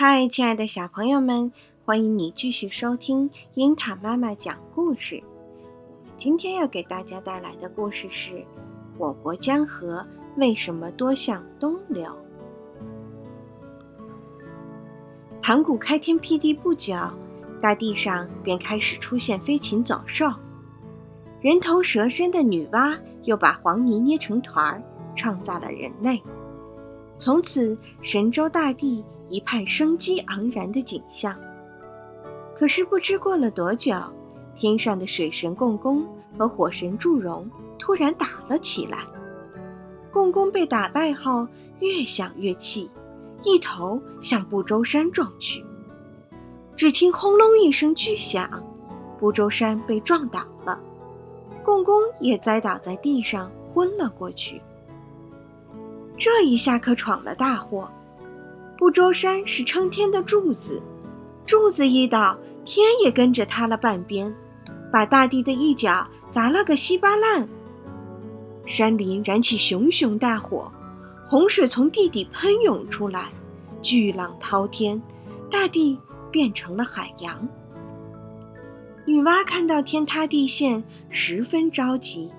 嗨，亲爱的小朋友们，欢迎你继续收听樱桃妈妈讲故事。我们今天要给大家带来的故事是：我国江河为什么多向东流？盘古开天辟地不久，大地上便开始出现飞禽走兽。人头蛇身的女娲又把黄泥捏成团儿，创造了人类。从此，神州大地。一派生机盎然的景象。可是不知过了多久，天上的水神共工和火神祝融突然打了起来。共工被打败后，越想越气，一头向不周山撞去。只听轰隆一声巨响，不周山被撞倒了，共工也栽倒在地上，昏了过去。这一下可闯了大祸。不周山是撑天的柱子，柱子一倒，天也跟着塌了半边，把大地的一角砸了个稀巴烂。山林燃起熊熊大火，洪水从地底喷涌出来，巨浪滔天，大地变成了海洋。女娲看到天塌地陷，十分着急，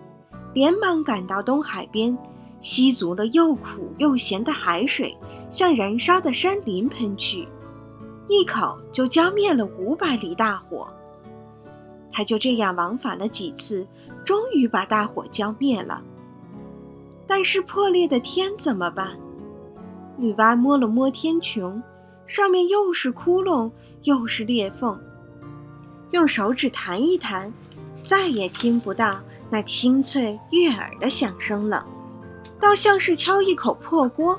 连忙赶到东海边，吸足了又苦又咸的海水。向燃烧的山林喷去，一口就浇灭了五百里大火。他就这样往返了几次，终于把大火浇灭了。但是破裂的天怎么办？女娲摸了摸天穹，上面又是窟窿又是裂缝，用手指弹一弹，再也听不到那清脆悦耳的响声了，倒像是敲一口破锅。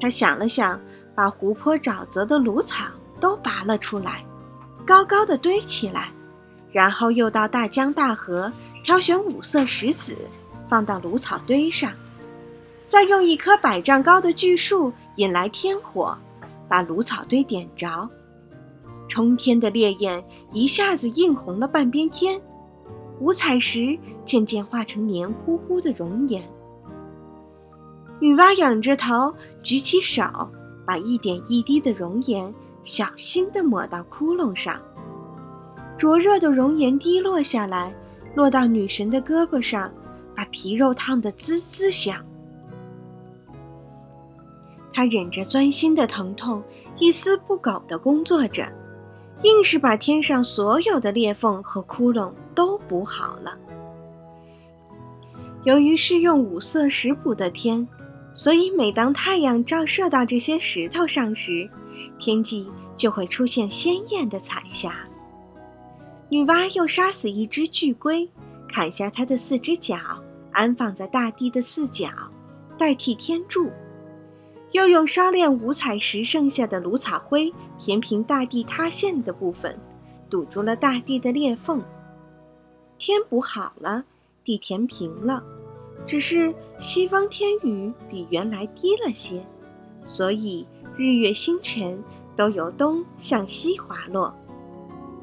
他想了想，把湖泊沼泽的芦草都拔了出来，高高的堆起来，然后又到大江大河挑选五色石子，放到芦草堆上，再用一棵百丈高的巨树引来天火，把芦草堆点着，冲天的烈焰一下子映红了半边天，五彩石渐渐化成黏糊糊的熔岩。女娲仰着头，举起手，把一点一滴的熔岩小心地抹到窟窿上。灼热的熔岩滴落下来，落到女神的胳膊上，把皮肉烫得滋滋响。她忍着钻心的疼痛，一丝不苟地工作着，硬是把天上所有的裂缝和窟窿都补好了。由于是用五色石补的天。所以，每当太阳照射到这些石头上时，天际就会出现鲜艳的彩霞。女娲又杀死一只巨龟，砍下它的四只脚，安放在大地的四角，代替天柱。又用烧炼五彩石剩下的芦草灰填平大地塌陷的部分，堵住了大地的裂缝。天补好了，地填平了。只是西方天宇比原来低了些，所以日月星辰都由东向西滑落。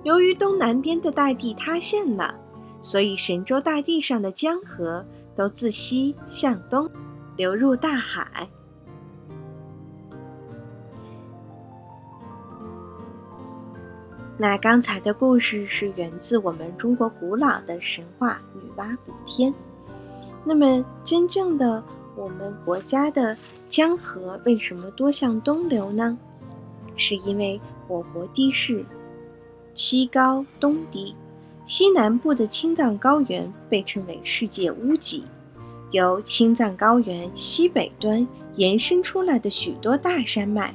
由于东南边的大地塌陷了，所以神州大地上的江河都自西向东流入大海。那刚才的故事是源自我们中国古老的神话——女娲补天。那么，真正的我们国家的江河为什么多向东流呢？是因为我国地势西高东低，西南部的青藏高原被称为世界屋脊，由青藏高原西北端延伸出来的许多大山脉，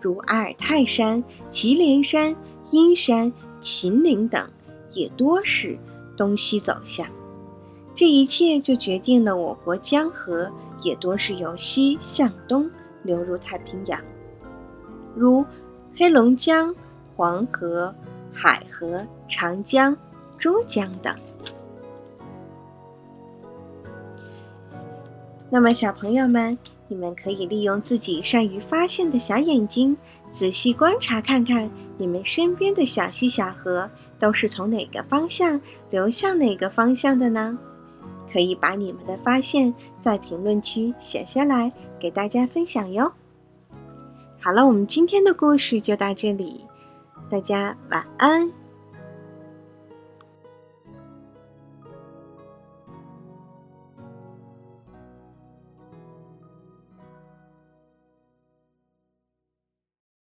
如阿尔泰山、祁连山、阴山、秦岭等，也多是东西走向。这一切就决定了我国江河也多是由西向东流入太平洋，如黑龙江、黄河、海河、长江、珠江等。那么，小朋友们，你们可以利用自己善于发现的小眼睛，仔细观察看看，你们身边的小溪小河都是从哪个方向流向哪个方向的呢？可以把你们的发现在评论区写下来，给大家分享哟。好了，我们今天的故事就到这里，大家晚安。